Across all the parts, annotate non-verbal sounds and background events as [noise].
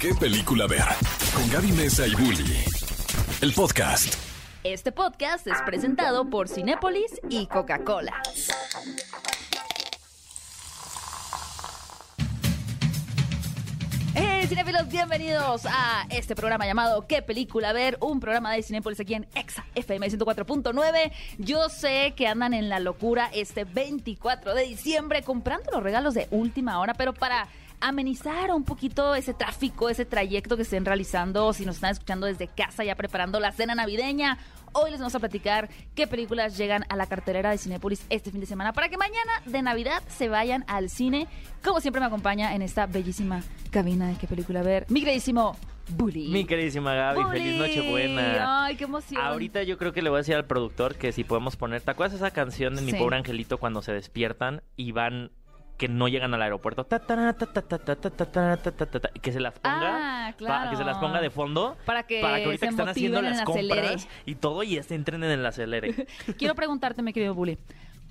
¿Qué película ver? Con Gaby Mesa y Bully. El podcast. Este podcast es presentado por Cinépolis y Coca-Cola. ¡Hey, cinéfilos! Bienvenidos a este programa llamado ¿Qué película ver? Un programa de Cinépolis aquí en Exa FM 104.9. Yo sé que andan en la locura este 24 de diciembre comprando los regalos de última hora, pero para amenizar un poquito ese tráfico, ese trayecto que estén realizando, si nos están escuchando desde casa ya preparando la cena navideña. Hoy les vamos a platicar qué películas llegan a la cartelera de Cinépolis este fin de semana para que mañana de Navidad se vayan al cine. Como siempre me acompaña en esta bellísima cabina de qué película ver mi queridísimo Bully. Mi queridísima Gaby, Bully. feliz Nochebuena. Ay, qué emoción. Ahorita yo creo que le voy a decir al productor que si podemos poner, ¿te acuerdas esa canción de Mi Sí. Pobre Angelito cuando se despiertan y van que no llegan al aeropuerto. Que se las ponga. Ah, claro. para que se las ponga de fondo. Para que, para que ahorita que están haciendo las compras y todo y se entrenen en la acelere. Quiero preguntarte, mi querido Bully,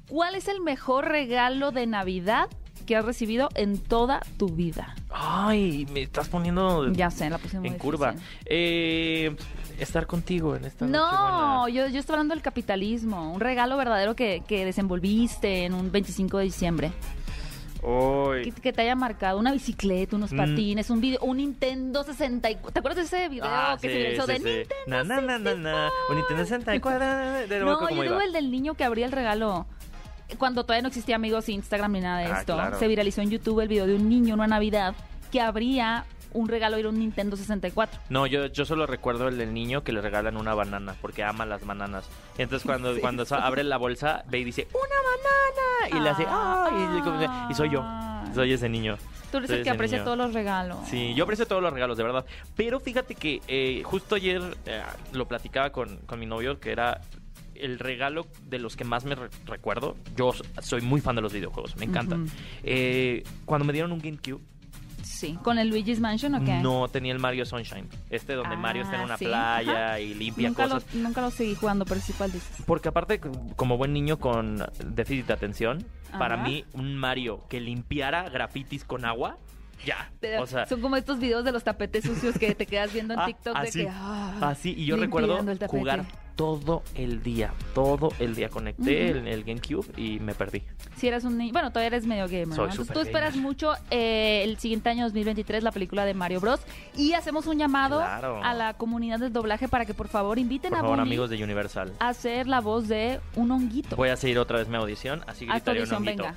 ¿cuál es el mejor regalo de Navidad que has recibido en toda tu vida? Ay, me estás poniendo. Ya sé, la En curva. Eh, estar contigo en esta. No, yo, yo, estoy hablando del capitalismo. Un regalo verdadero que, que desenvolviste en un 25 de diciembre que, que te haya marcado una bicicleta, unos Mm. patines, un video, un Nintendo 64. ¿Te acuerdas de ese video Ah, que sí, se sí, de sí. Nintendo? Na, na, na. Un Nintendo 64. [laughs] de- No, ¿cómo yo digo el del niño que abría el regalo. Cuando todavía no existía amigos Instagram ni nada de Ah, esto, claro. se viralizó en YouTube el video de un niño en una Navidad que abría un regalo era un Nintendo 64. No, yo, yo solo recuerdo el del niño que le regalan una banana porque ama las bananas. Entonces cuando, Sí. cuando abre la bolsa ve y dice ¡Una banana! Y le hace ¡Ay! Y, soy yo. Soy ese niño. Tú eres el que aprecia niño. todos los regalos. Sí, yo aprecio todos los regalos, de verdad. Pero fíjate que eh, justo ayer eh, lo platicaba con, con mi novio, que era el regalo de los que más me re- recuerdo. Yo soy muy fan de los videojuegos, me encantan. Ujú. Eh, cuando me dieron un GameCube, Sí. ¿Con el Luigi's Mansion o qué? no tenía el Mario Sunshine. Este donde Ah, Mario está en una sí, playa ajá. y limpia Nunca lo, cosas. nunca lo seguí jugando, pero sí cuál dices. Porque aparte, como buen niño con déficit de atención, para mí un Mario que limpiara grafitis con agua, ya. O sea, son como estos videos de los tapetes sucios que te quedas viendo en Ah, TikTok así, de que... ah, Así, y yo recuerdo jugar todo el día, todo el día. Conecté Ujú. el, el GameCube y me perdí. Si eras un niño, bueno, todavía eres medio gamer. Entonces tú esperas gamer. mucho eh, el siguiente año 2023 la película de Mario Bros. Y hacemos un llamado Claro. a la comunidad del doblaje para que por favor inviten Por a favor, amigos de Universal. a hacer la voz de un honguito. Voy a seguir otra vez mi audición, así gritaré un honguito. venga.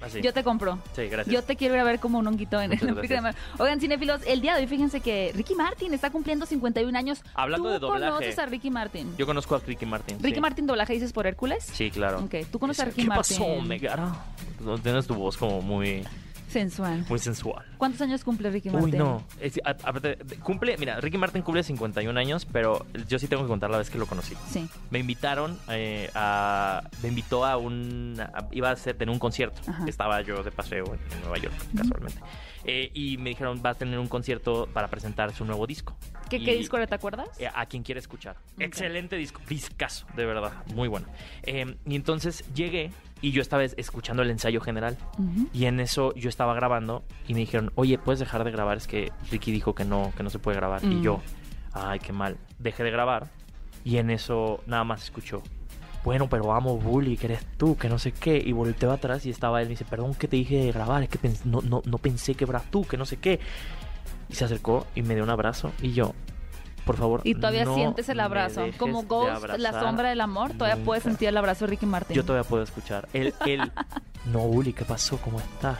Así. Yo te compro. Sí, gracias. Yo te quiero ir a ver como un honguito en gracias. Mario. Oigan, cinéfilos, el día de hoy fíjense que Ricky Martin está cumpliendo 51 años. Hablando ¿Tú de doblaje. conoces a Ricky Martin? Yo conozco a Ricky Martin. Ricky sí. Martin doblaje dices por Hércules. Sí, claro. Ok, ¿tú conoces a Ricky ¿Qué Martin? pasó, Megara? Tienes tu voz como muy, Sensual. muy sensual. ¿Cuántos años cumple Ricky Martin? Uy, no. Es- a- aparte, de- cumple, mira, Ricky Martin cumple 51 años, pero yo sí tengo que contar la vez que lo conocí. Sí. Me invitaron eh, a. Me invitó a un. a- iba a hacer, tener un concierto. Ajá. Estaba yo de paseo en, en Nueva York, casualmente. Eh, y me dijeron, va a tener un concierto para presentar su nuevo disco. ¿Qué, Y- qué disco era, te acuerdas? eh, a quien quiere escuchar. Ok. Excelente disco, discazo, de verdad, muy bueno. Eh, y entonces llegué y yo estaba es- escuchando el ensayo general. Ujú. Y en eso yo estaba grabando y me dijeron, oye, ¿puedes dejar de grabar? Es que Ricky dijo que no, que no se puede grabar. Mm. Y yo, ay, qué mal. Dejé de grabar y en eso nada más escuchó, bueno, pero amo Bully, que eres tú, que no sé qué. Y volteo atrás y estaba él me dice, perdón que te dije de grabar, es que no, no, no pensé que eras tú, que no sé qué. Y se acercó y me dio un abrazo y yo, por favor. Y todavía no sientes el abrazo. Como Ghost, la sombra del amor, todavía nunca". puedes sentir el abrazo de Ricky Martin. Yo todavía puedo escuchar. Él, él, [laughs] no, Bully, ¿qué pasó? ¿Cómo estás?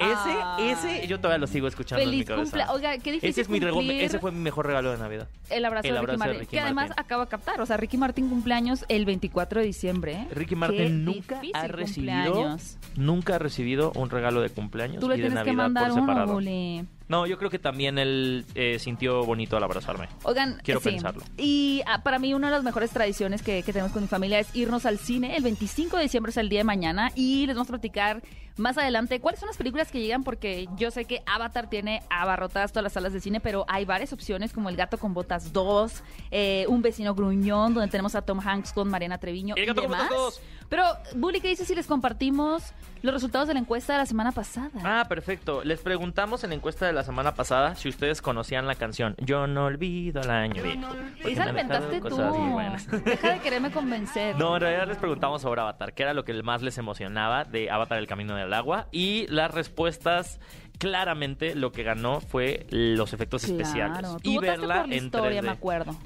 Ese, ese, yo todavía lo sigo escuchando en mi Feliz cabeza. cumple. Oiga, qué difícil ese, es mi cumplir ese fue mi mejor regalo de Navidad. el abrazo, el de, Ricky abrazo de Martin. Ricky que además acaba de captar. O sea, Ricky Martin cumpleaños el 24 de diciembre. ¿eh? Ricky Qué Martin nunca ha recibido, cumpleaños. nunca ha recibido un regalo de cumpleaños Tú le y de tienes que Navidad mandar por uno, separado. Bully. No, yo creo que también él eh, sintió bonito al abrazarme. Oigan, Quiero sí. pensarlo. Y ah, para mí una de las mejores tradiciones que, que tenemos con mi familia es irnos al cine. El 25 de diciembre es el día de mañana y les vamos a platicar más adelante cuáles son las películas que llegan porque yo sé que Avatar tiene abarrotadas todas las salas de cine, pero hay varias opciones como El gato con botas 2, eh, Un vecino gruñón, donde tenemos a Tom Hanks con Mariana Treviño El y gato con demás. botas 2. Pero, Bully, ¿qué dices si les compartimos los resultados de la encuesta de la semana pasada. Ah, perfecto. Les preguntamos en la encuesta de la semana pasada si ustedes conocían la canción Yo no olvido el año viejo. porque Esa inventaste tú. [laughs] Deja de quererme convencer. No, en realidad les preguntamos sobre Avatar, qué era lo que más les emocionaba de Avatar el Camino del Agua. Y las respuestas, claramente, lo que ganó fue los efectos especiales. Claro. Tú Y votaste verla por la en historia, 3D. me acuerdo.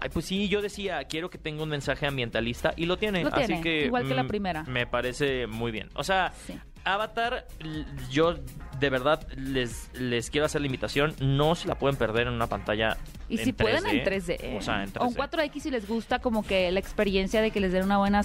Ay, pues sí, yo decía, quiero que tenga un mensaje ambientalista y lo tiene. Lo así que igual que la mm, primera. Me parece muy bien. O sea, Sí. Avatar, yo de verdad les, les quiero hacer la invitación. No se la pueden perder en una pantalla. Y en si pueden 3D, en 3D. O sea, en 3D. O en 4X si les gusta como que la experiencia de que les den una buena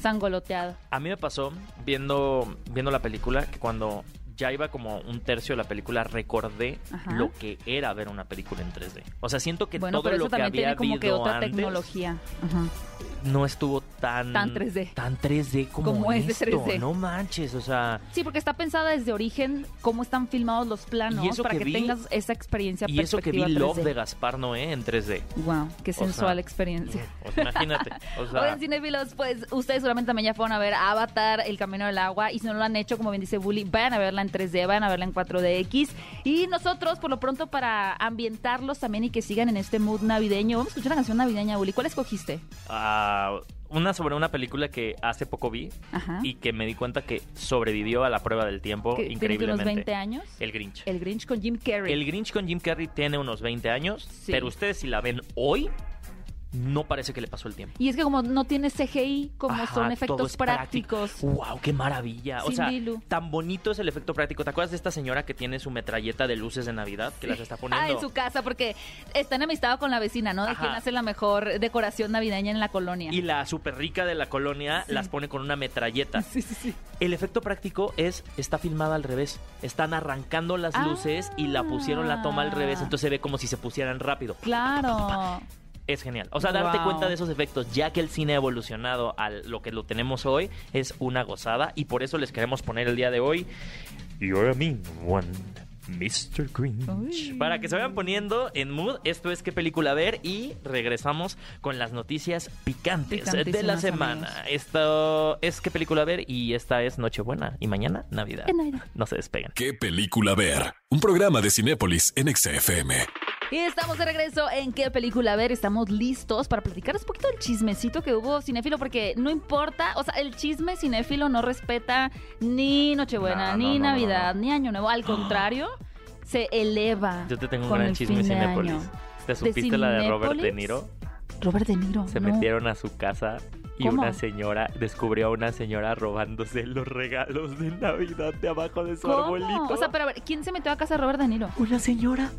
sangoloteada. A mí me pasó viendo, viendo la película que cuando ya iba como un tercio de la película recordé Ajá. lo que era ver una película en 3D. O sea, siento que Bueno, todo pero lo que había tiene como que habido otra antes tecnología. Ajá. no estuvo tan Tan 3D. tan 3D como, Como es de esto. 3D. No manches, o sea, Sí, porque está pensada desde origen cómo están filmados los planos Y eso para que que, vi- tengas esa experiencia y eso que vi perspectiva Love 3D. de Gaspar Noé en 3D. Wow, qué O sea, sensual experiencia. [laughs] O sea, imagínate, o sea, cinéfilos, pues ustedes seguramente también ya fueron a ver Avatar, El Camino del Agua, y si no lo han hecho, como bien dice Bully, vayan a verla en 3D, vayan a verla en 4DX. Y nosotros, por lo pronto, para ambientarlos también y que sigan en este mood navideño, vamos a escuchar una canción navideña, Bully. ¿Cuál escogiste? ah, una sobre una película que hace poco vi Ajá. y que me di cuenta que sobrevivió a la prueba del tiempo Que tiene increíblemente. unos 20 años. El Grinch. El Grinch con Jim Carrey. El Grinch con Jim Carrey tiene unos 20 años, Sí. pero ustedes si la ven hoy, no parece que le pasó el tiempo. Y es que como no tiene CGI, como Ajá, son efectos es práctico. prácticos. ¡Wow! ¡Qué maravilla! o sea, Lilu. tan bonito es el efecto práctico. ¿Te acuerdas de esta señora que tiene su metralleta de luces de Navidad que las está poniendo? Ah, en su casa, porque está enemistado con la vecina, ¿no? De Ajá. quién hace la mejor decoración navideña en la colonia. Y la súper rica de la colonia Sí. las pone con una metralleta. [laughs] Sí, sí, sí. El efecto práctico es, está filmada al revés. Están arrancando las Ah. luces y la pusieron la toma al revés, entonces se ve como si se pusieran rápido. Claro. Es genial. O sea, darte Wow. cuenta de esos efectos, ya que el cine ha evolucionado a lo que lo tenemos hoy, es una gozada. Y por eso les queremos poner el día de hoy. You're a mean one. Mr. Grinch. Uy. Para que se vayan poniendo en mood, esto es qué película ver y regresamos con las noticias picantes de la semana. amigos. Esto es qué película ver y esta es Nochebuena y mañana Navidad. No se despeguen. ¿Qué película ver? Un programa de Cinépolis en XFM. Y estamos de regreso en qué película ver. Estamos listos para platicar un poquito del chismecito que hubo cinéfilo, porque no importa, o sea, el chisme cinéfilo no respeta ni Nochebuena, No, ni no, no, no, Navidad, ni Año Nuevo. Al [gasps] contrario, se eleva. Yo te tengo un gran chisme Cinépolis. ¿Te supiste la de Robert De? Niro? Robert De Niro. Se metieron a su casa y ¿Cómo? una señora descubrió a una señora robándose los regalos de Navidad de abajo de su ¿Cómo? arbolito. O sea, pero a ver, ¿quién se metió a casa de Robert De Niro? una señora.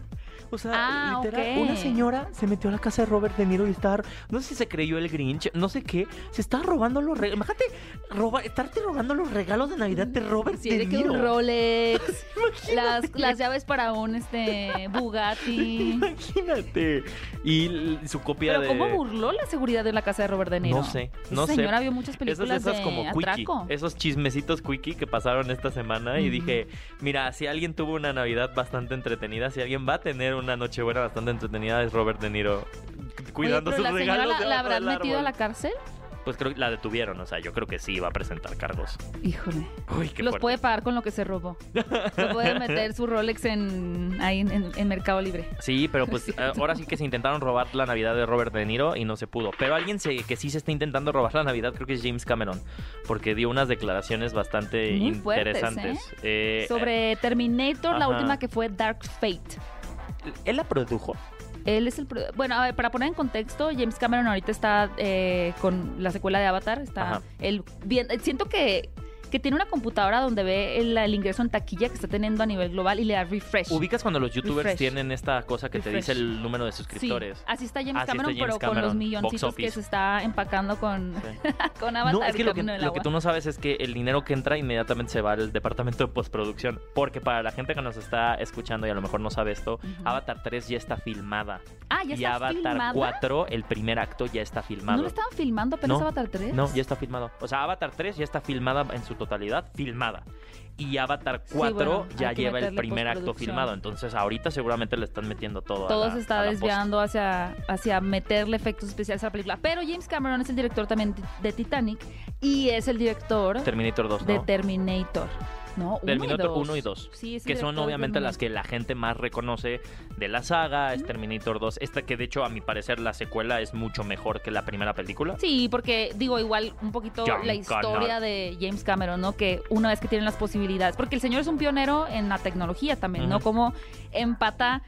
O sea, Ah, literal, una señora se metió a la casa de Robert De Niro y estaba, no sé si se creyó el Grinch, no sé qué, se estaba robando los regalos. Imagínate, roba, estarte robando los regalos de Navidad de Robert Sí, De de que Niro. un Rolex, [laughs] las, las llaves para un este Bugatti. Imagínate. Y su copia Pero de... ¿cómo burló la seguridad de la casa de Robert De Niro? No sé, no Esa sé. señora vio muchas películas Esas, esas de como quickie, esos chismecitos quickie que pasaron esta semana y dije, mira, si alguien tuvo una Navidad bastante entretenida, si alguien va a tener una Nochebuena bastante entretenida es Robert De Niro cuidando Oye, sus la regalos. la, habrán metido a la cárcel? Pues creo que la detuvieron, o sea, yo creo que sí va a presentar cargos. Híjole. Uy, qué Los fuerte. puede pagar con lo que se robó. Se puede meter su Rolex en ahí en, en- en Mercado Libre. Sí, pero pues eh, ahora sí que se intentaron robar la Navidad de Robert De Niro y no se pudo. Pero alguien se- que sí se está intentando robar la Navidad creo que es James Cameron, porque dio unas declaraciones bastante Muy fuertes, interesantes. Eh, Sobre Terminator, la última que fue Dark Fate. ¿Él la produjo? Él es el... Bueno, a ver, para poner en contexto, James Cameron ahorita está eh, con la secuela de Avatar. Está Ajá. él bien, siento que, que tiene una computadora donde ve el, el ingreso en taquilla que está teniendo a nivel global y le da refresh. ¿Ubicas cuando los youtubers Refresh. tienen esta cosa que te dice el número de Sí, suscriptores? así está James Así está Cameron, James pero con los milloncitos que se está empacando con, Sí. [laughs] con Avatar No, es que lo que, lo tú no sabes es que el dinero que entra inmediatamente se va al departamento de postproducción. Porque para la gente que nos está escuchando y a lo mejor no sabe esto. Avatar 3 ya está filmada. Ah, ya y está Avatar filmada. 4, el primer acto, ya está filmado. ¿No lo estaban filmando apenas No, Avatar 3? No, ya está filmado. O sea, Avatar 3 ya está filmada en su totalidad filmada. Y Avatar Sí, 4 bueno, ya lleva el primer acto filmado. Entonces ahorita seguramente le están metiendo todo. a Todo la- se está a la post. desviando hacia, hacia meterle efectos especiales a la película. Pero James Cameron es el director también de Titanic y es el director Terminator 2, ¿no? de Terminator. No, uno y Terminator dos. 1 y 2. Sí, que son obviamente las que la gente más reconoce de la saga. Es Terminator 2. Esta que de hecho a mi parecer la secuela es mucho mejor que la primera película. Sí, porque digo igual un poquito John la historia Connor. de James Cameron, ¿no? Que una vez que tienen las posibilidades, porque el señor es un pionero en la tecnología también, ¿no? Como empata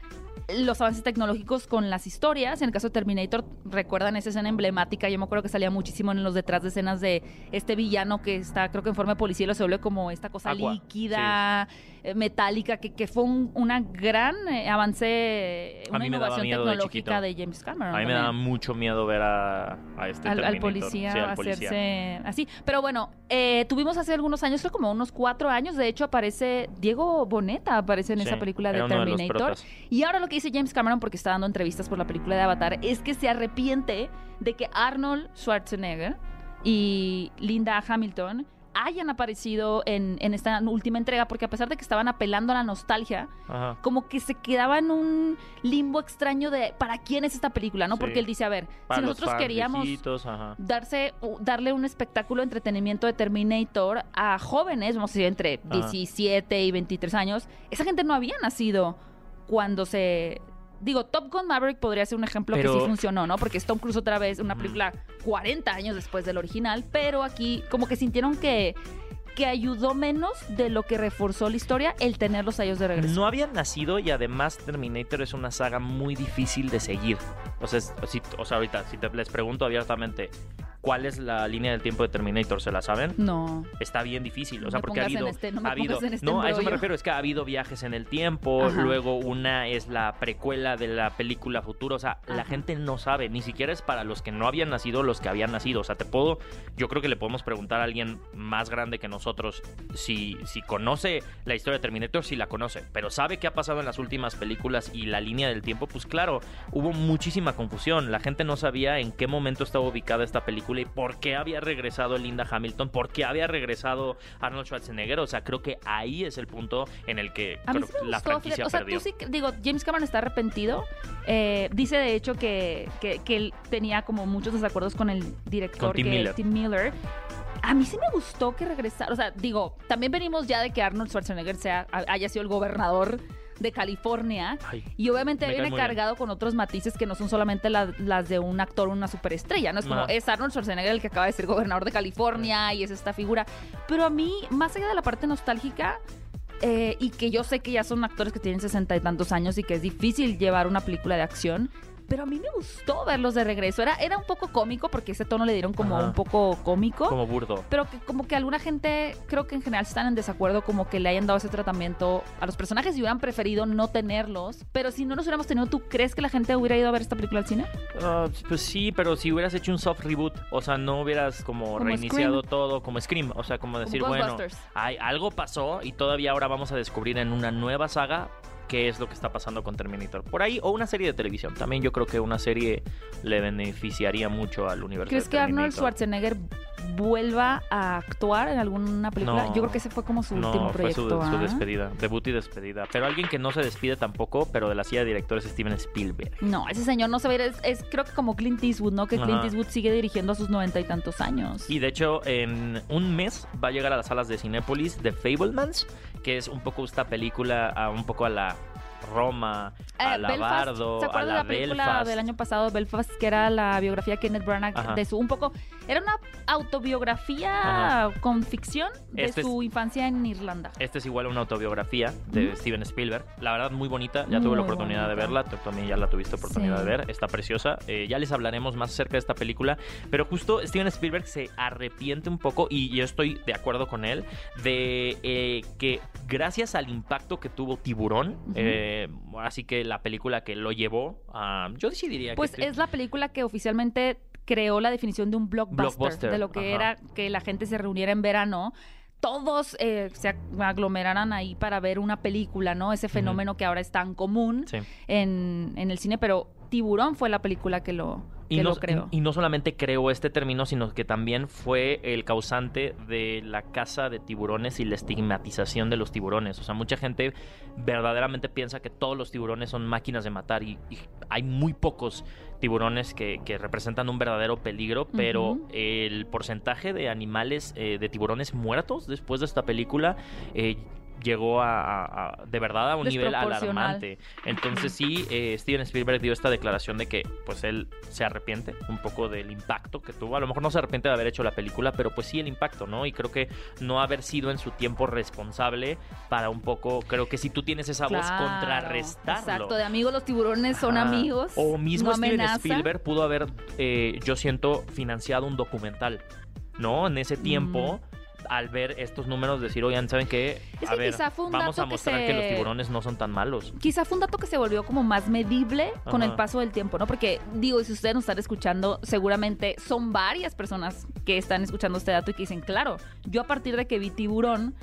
los avances tecnológicos con las historias. En el caso de Terminator, recuerdan esa escena emblemática. Yo me acuerdo que salía muchísimo en los detrás de escenas de este villano que está, creo que en forma de policía, lo se vuelve como esta cosa líquida, eh, metálica, que, que fue un una gran eh, avance, A una mí me daba innovación miedo tecnológica de, James Cameron. A mí me daba mucho miedo ver a, a este al, al policía Sí, al policía. hacerse así. Pero bueno, eh, tuvimos hace algunos años, creo como unos cuatro años, de hecho aparece Diego Boneta, aparece en Sí, esa película de Terminator. y ahora lo que dice James Cameron, porque está dando entrevistas por la película de Avatar, es que se arrepiente de que Arnold Schwarzenegger y Linda Hamilton hayan aparecido en, en esta última entrega, porque a pesar de que estaban apelando a la nostalgia, Ajá. como que se quedaba en un limbo extraño de ¿para quién es esta película? ¿no? Sí. Porque él dice, a ver, Para si nosotros queríamos viejitos, darse darle un espectáculo de entretenimiento de Terminator a jóvenes, vamos a decir entre Ajá. 17 y 23 años, esa gente no había nacido cuando se digo, Top Gun Maverick podría ser un ejemplo Pero- que sí funcionó, ¿no? Porque es Tom Cruise otra vez, una película 40 años después del original, pero aquí como que sintieron que que ayudó menos de lo que reforzó la historia el tenerlos a ellos de regreso. No habían nacido y además Terminator es una saga muy difícil de seguir. O sea, si- o sea ahorita, si te, les pregunto abiertamente, ¿cuál es la línea del tiempo de Terminator? ¿Se la saben? No. Está bien difícil, o sea, porque ha habido, este- no ha habido, en este no, a eso me refiero, es que ha habido viajes en el tiempo, Ajá. luego una es la precuela de la película futuro, o sea, la gente no sabe, ni siquiera es para los que no habían nacido, los que habían nacido, o sea, te puedo, yo creo que le podemos preguntar a alguien más grande que nosotros si, si conoce la historia de Terminator, si la conoce, pero sabe qué ha pasado en las últimas películas y la línea del tiempo, pues claro, hubo muchísima confusión, la gente no sabía en qué momento estaba ubicada esta película y por qué había regresado Linda Hamilton, por qué había regresado Arnold Schwarzenegger, o sea, creo que ahí es el punto en el que A mí sí me la gustó, franquicia o sea, perdió. tú sí, digo, James Cameron está arrepentido. Eh, dice de hecho que, que, que él tenía como muchos desacuerdos con el director, Con Tim que- Miller. Tim Miller. A mí sí me gustó que regresara. O sea, digo, también venimos ya de que Arnold Schwarzenegger sea, haya sido el gobernador de California. Ay, Y obviamente viene bien. cargado con otros matices que no son solamente la- las de un actor o una superestrella, ¿no? Es como, es Arnold Schwarzenegger el que acaba de ser gobernador de California y es esta figura. Pero a mí, más allá de la parte nostálgica, eh, y que yo sé que ya son actores que tienen sesenta y tantos años y que es difícil llevar una película de acción, pero a mí me gustó verlos de regreso. Era, era un poco cómico porque ese tono le dieron como Ajá. un poco cómico. como burdo. Pero que como que alguna gente, creo que en general están en desacuerdo como que le hayan dado ese tratamiento a los personajes y hubieran preferido no tenerlos. Pero si no los hubiéramos tenido, ¿tú crees que la gente hubiera ido a ver esta película al cine? Ah, pues sí, pero si hubieras hecho un soft reboot, o sea, no hubieras como, Como reiniciado Scream. todo como Scream, o sea, como decir, Como bueno, hay, algo pasó y todavía ahora vamos a descubrir en una nueva saga qué es lo que está pasando con Terminator. Por ahí, o una serie de televisión. También yo creo que una serie le beneficiaría mucho al universo ¿Crees de que Arnold. Schwarzenegger vuelva a actuar en alguna película? No. Yo creo que ese fue como su No, último fue su, proyecto. su ¿ah? despedida, debut y despedida. Pero alguien que no se despide tampoco, pero de la silla de directores es Steven Spielberg. No, ese señor no se va a ir. Es, es creo que como Clint Eastwood, ¿no? Que Clint Ajá. Eastwood sigue dirigiendo a sus noventa y tantos años. Y de hecho, en un mes va a llegar a las salas de Cinépolis The Fablemans, que es un poco esta película, a un poco a la Roma, a Eh, la Belfast, Bardo, ¿Se a acuerdan de la la película Belfast. del año pasado, Belfast, que era la biografía de Kenneth Branagh Ajá. de su un poco era una autobiografía con ficción de Este es- su infancia en Irlanda. Esta es igual una autobiografía de. Steven Spielberg. La verdad, muy bonita. Ya tuve la oportunidad de verla. Tú también ya la tuviste oportunidad Sí. de ver. Está preciosa. Eh, ya les hablaremos más acerca de esta película. Pero justo Steven Spielberg se arrepiente un poco, y yo estoy de acuerdo con él, de eh, que gracias al impacto que tuvo Tiburón. Eh, así que la película que lo llevó a. Yo sí diría Pues que. es la película que oficialmente creó la definición de un blockbuster, Blockbuster, de lo que ajá. era que la gente se reuniera en verano. Todos eh, se aglomeraran ahí para ver una película, ¿no? Ese fenómeno que ahora es tan común Sí. en, en el cine, pero Tiburón fue la película que lo, que Y no, lo creó. y no solamente creó este término, sino que también fue el causante de la caza de tiburones y la estigmatización de los tiburones. O sea, mucha gente verdaderamente piensa que todos los tiburones son máquinas de matar y, y hay muy pocos tiburones que, que representan un verdadero peligro, pero el porcentaje de animales, eh, de tiburones muertos después de esta película... eh, llegó a, a- a- de verdad a un nivel alarmante. Entonces sí, eh, Steven Spielberg dio esta declaración de que pues él se arrepiente un poco del impacto que tuvo. A lo mejor no se arrepiente de haber hecho la película, pero pues sí el impacto, ¿no? Y creo que no haber sido en su tiempo responsable para un poco, creo que si tú tienes esa voz, contrarrestarlo. Exacto, de amigos los tiburones son Ajá. amigos. O mismo no Steven amenaza. Spielberg pudo haber, eh, yo siento, financiado un documental, ¿no? En ese tiempo, al ver estos números, decir, oigan, ¿saben qué? Es a que ver, quizá fue un vamos dato a que mostrar que, se- los tiburones no son tan malos. Quizá fue un dato que se volvió como más medible con el paso del tiempo, ¿no? Porque digo, si ustedes nos están escuchando, seguramente son varias personas que están escuchando este dato y que dicen, claro, yo a partir de que vi Tiburón,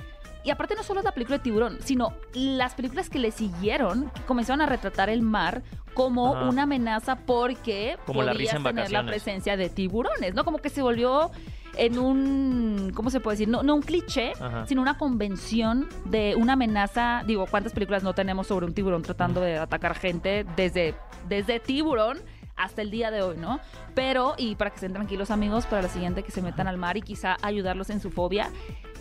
y aparte no solo es la película de Tiburón, sino las películas que le siguieron, que comenzaron a retratar el mar como Ajá. una amenaza porque Como la podías risa en tener la presencia de tiburones, ¿no? Como que se volvió en un, ¿cómo se puede decir? No, no un cliché, Ajá. sino una convención de una amenaza. Digo, ¿cuántas películas no tenemos sobre un tiburón tratando de atacar gente desde, desde tiburón? hasta el día de hoy, ¿no? Pero, y para que estén tranquilos amigos, para la siguiente que se metan al mar y quizá ayudarlos en su fobia.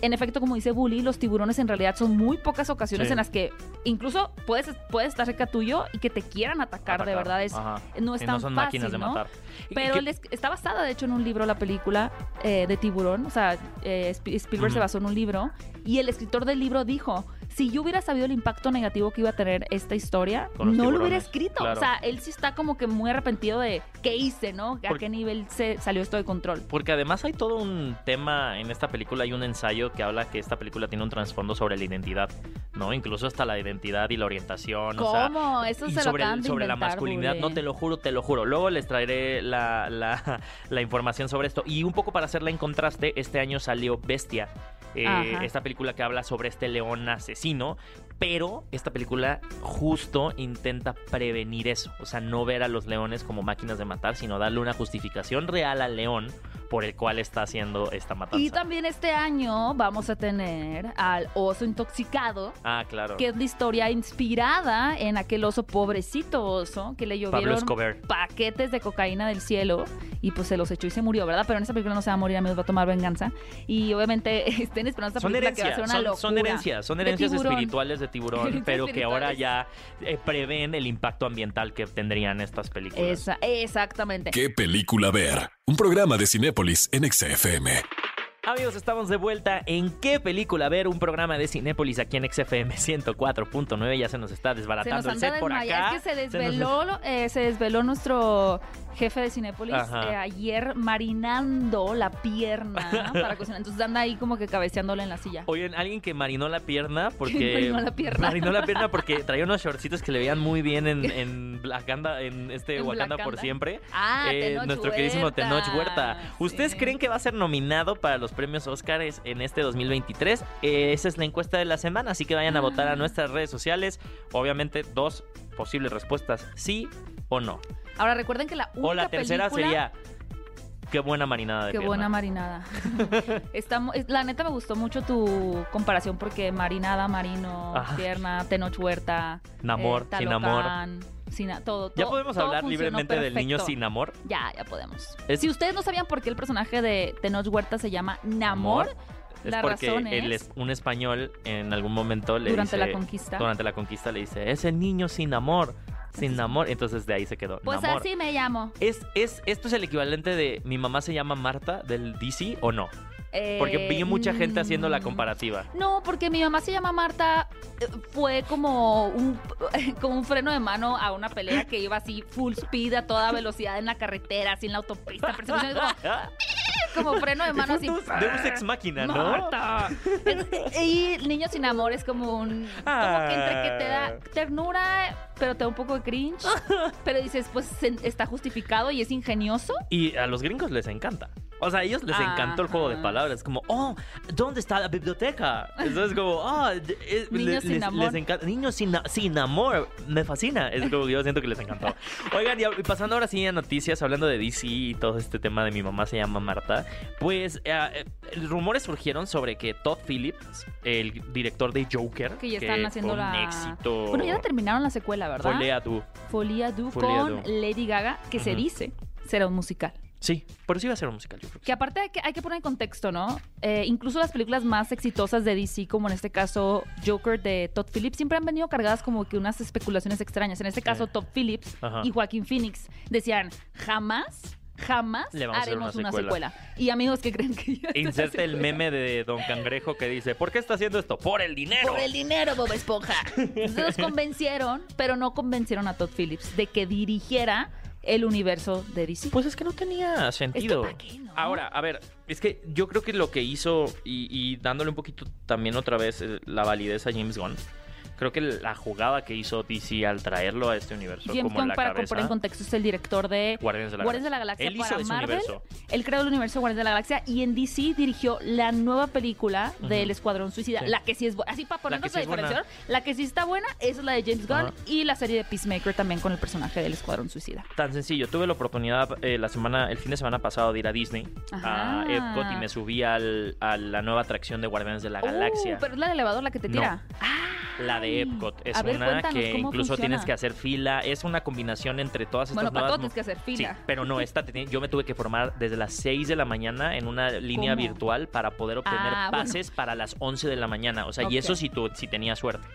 En efecto, como dice Bully, los tiburones en realidad son muy pocas ocasiones Sí. en las que incluso puedes, puedes estar cerca tuyo y que te quieran atacar, de verdad. Es, Ajá. no es Y tan no son fácil, máquinas de ¿no? matar. Pero que- él es- está basada, de hecho, en un libro, la película eh, de Tiburón. O sea, eh, Sp- Spielberg se basó en un libro. Y el escritor del libro dijo: Si yo hubiera sabido el impacto negativo que iba a tener esta historia, no lo hubiera escrito. claro. O sea, él sí está como que muy arrepentido de qué hice, ¿no? A qué nivel se salió esto de control. Porque además hay todo un tema en esta película, hay un ensayo que habla que esta película tiene un trasfondo sobre la identidad, ¿no? Incluso hasta la identidad y la orientación. o sea, ¿Cómo? Eso se lo sobre, el- de sobre la masculinidad, no te lo juro, te lo juro. Luego les traeré la, la- [laughs] la información sobre esto. Y un poco para hacerla en contraste, este año salió Bestia, eh, esta película que habla sobre este león asesino. Pero esta película justo intenta prevenir eso. O sea, no ver a los leones como máquinas de matar, sino darle una justificación real al león por el cual está haciendo esta matanza. Y también este año vamos a tener al oso intoxicado. Ah, claro. que es la historia inspirada en aquel oso, pobrecito oso, que le llovieron paquetes de cocaína del cielo y pues se los echó y se murió, ¿verdad? Pero en esta película no se va a morir, amigos, va a tomar venganza. Y obviamente [laughs] estén esperando esta película que va a ser una son, locura. son herencias, son herencias espirituales de tiburón, [laughs] pero que ahora ya eh, prevén el impacto ambiental que tendrían estas películas. Esa- exactamente. ¿Qué película ver? Un programa de Cinépolis en XFM. Amigos, estamos de vuelta en ¿Qué película ver? Un programa de Cinépolis aquí en XFM 104.9. Ya se nos está Se nos desbaratando el set por acá. Es que se desveló, eh, se desveló nuestro jefe de Cinépolis eh, ayer marinando la pierna [laughs] para cocinar. Entonces anda ahí como que cabeceándole en la silla. Oigan, alguien que marinó la pierna porque... [laughs] Marinó la pierna. Marinó la pierna porque traía unos shortcitos que le veían muy bien en, [laughs] en en este ¿En Wakanda por siempre. Ah, Eh, Tenoch nuestro queridísimo Huerta. Tenoch Huerta. ¿Ustedes creen que va a ser nominado para los premios Oscars en este 2023? Eh, esa es la encuesta de la semana, así que vayan a votar Ah. a nuestras redes sociales. Obviamente, dos posibles respuestas, sí o no. Ahora recuerden que la única O la tercera película- sería, qué buena marinada de Qué pierna. buena marinada. [laughs] Está la neta me gustó mucho tu comparación porque marinada, marino, Ajá. pierna, Tenoch Huerta, Namor, eh, sin amor. Sin a- todo, ¿Ya todo- podemos todo hablar libremente del niño sin amor? Ya, ya podemos. Es- Si ustedes no sabían por qué el personaje de Tenoch Huerta se llama Namor, Es la porque razón es un español en algún momento le durante la dice- conquista. durante la conquista le dice, es el niño sin amor, sin amor. Entonces de ahí se quedó. Pues Namor. así me llamo. ¿Es, es, ¿Esto es el equivalente de mi mamá se llama Marta del DC o no? Porque Eh, vi mucha gente haciendo la mm, comparativa. No, porque mi mamá se llama Marta. eh, Fue como un, [laughs] como un freno de mano a una pelea que iba así full speed a toda velocidad en la carretera, así en la autopista. como, como freno de mano así. Deus, Deus ex máquina, ¿no? Es- y Niño sin amor es como un. Como que entre que te da ternura, pero te da un poco de cringe. [laughs] Pero dices, pues está justificado y es ingenioso. Y a los gringos les encanta. O sea, a ellos les encantó el juego de palabras. Como, oh, ¿dónde está la biblioteca? Entonces, como, oh, de- eh, Niños le- sin les, amor. les encanta. Niños sin, sin amor. Me fascina. Es como, yo siento que les encantó. Oigan, y pasando ahora sí a noticias, hablando de DC y todo este tema de mi mamá se llama Marta, pues eh, eh, rumores surgieron sobre que Todd Phillips, el director de Joker, Que ya están haciendo fue un la. éxito. Bueno, ya terminaron la secuela, ¿verdad? Folia Du Folia con Du. Lady Gaga, que se dice será un musical. Sí, pero sí iba a ser un musical, yo creo que Que aparte hay que, hay que poner en contexto, ¿no? Eh, incluso las películas más exitosas de DC, como en este caso Joker de Todd Phillips, siempre han venido cargadas como que unas especulaciones extrañas. En este caso, Todd Phillips Ajá. y Joaquín Phoenix decían, jamás, jamás Le vamos a hacer haremos una una secuela". secuela. Y amigos que creen que ya está Inserte el meme de Don Cangrejo que dice, ¿por qué está haciendo esto? Por el dinero. Por el dinero, Bob Esponja. Entonces los [laughs] convencieron, pero no convencieron a Todd Phillips de que dirigiera el universo de DC. Pues es que no tenía sentido. ¿pa' qué, no? Ahora, a ver, es que yo creo que lo que hizo, y, y dándole un poquito también otra vez eh, la validez a James Gunn, creo que la jugada que hizo DC al traerlo a este universo James como Gunn, la para cabeza, poner en contexto, es el director de Guardianes de la Guardianes de la Galaxia. Galaxia Él hizo ese Marvel. universo. Él creó el universo Guardianes de la Galaxia y en DC dirigió la nueva película del Escuadrón Suicida. Sí. La que sí es buena. Así para ponernos la, sí es buena. diferenciación. La que sí está buena es la de James Gunn y la serie de Peacemaker también con el personaje del Escuadrón Suicida. Tan sencillo, tuve la oportunidad eh, la semana, el fin de semana pasado de ir a Disney, Ajá. a Epcot y me subí al- a la nueva atracción de Guardianes de la Galaxia. Uh, pero es la de elevador la que te No. tira. Ah, La de Epcot es A ver, una que ¿cómo incluso funciona? tienes que hacer fila. Es una combinación entre todas estas Bueno, nuevas tienes que hacer fila. Sí, pero no, [laughs] esta te yo me tuve que formar desde las 6 de la mañana en una línea ¿Cómo? virtual para poder obtener Ah, bueno. pases para las 11 de la mañana. O sea, y eso si tú si tenías suerte.